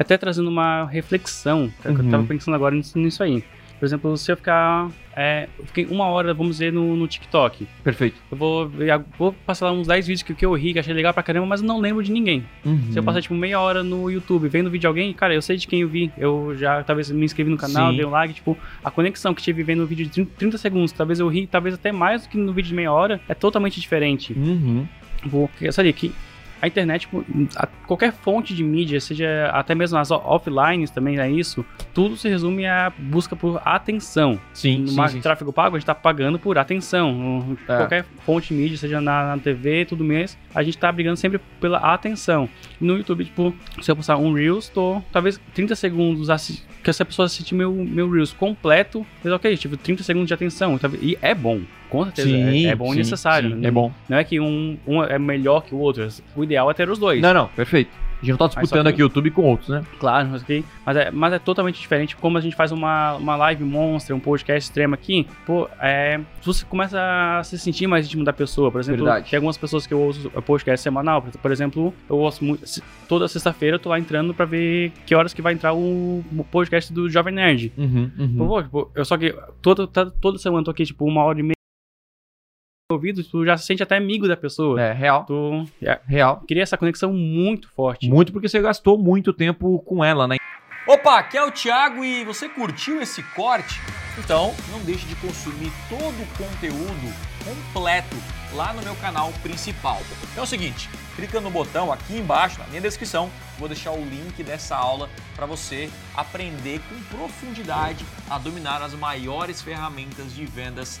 Até trazendo uma reflexão, que eu Uhum. tava pensando agora nisso, nisso aí. Por exemplo, se eu ficar. é, eu fiquei uma hora, vamos dizer, no, no TikTok. Perfeito. Eu vou, eu vou passar lá uns 10 vídeos que, que eu ri, que achei legal pra caramba, mas eu não lembro de ninguém. Uhum. Se eu passar, tipo, meia hora no YouTube vendo vídeo de alguém, cara, eu sei de quem eu vi. Eu já, talvez, me inscrevi no canal, Sim. dei um like, tipo, a conexão que tive vendo o vídeo de 30 30 segundos, talvez eu ri, talvez até mais do que no vídeo de meia hora, é totalmente diferente. Uhum. Porque, eu sabia que a internet, tipo, a- qualquer fonte de mídia, seja até mesmo as offlines também é isso, tudo se resume à busca por atenção. Sim, No sim, marketing sim. tráfego pago, a gente tá pagando por atenção. No- É. Qualquer fonte de mídia, seja na, na TV, tudo mais, a gente tá brigando sempre pela atenção. No YouTube, tipo, se eu postar um Reels, tô talvez 30 segundos assi- que essa pessoa assistir meu, meu Reels completo, mas ok, tipo, 30 segundos de atenção. talvez- E é bom, com certeza. Sim, é, é bom sim, e necessário. sim, né? É bom. Não é que um, um é melhor que o outro. O ideal é ter os dois. Não, não, perfeito. A gente não tá disputando que- aqui o YouTube com outros, né? Claro, mas, ok, mas, é, mas é totalmente diferente. Como a gente faz uma, uma live monstra, um podcast extremo aqui, pô, é, você começa a se sentir mais íntimo da pessoa. Por exemplo, Verdade. tem algumas pessoas que eu ouço podcast semanal. Por- exemplo, eu ouço muito. Toda sexta-feira eu tô lá entrando pra ver que horas que vai entrar o, podcast do Jovem Nerd. Uhum, uhum. Pô, tipo, eu só que toda, toda semana eu tô aqui, tipo, uma hora e meia ouvido, tu já se sente até amigo da pessoa. É, real. Tu é, Real. cria essa conexão muito forte. Muito porque você gastou muito tempo com ela, né? Opa, aqui é o Thiago e você curtiu esse corte? Então não deixe de consumir todo o conteúdo completo lá no meu canal principal. Então é o seguinte, clica no botão aqui embaixo na minha descrição, vou deixar o link dessa aula para você aprender com profundidade a dominar as maiores ferramentas de vendas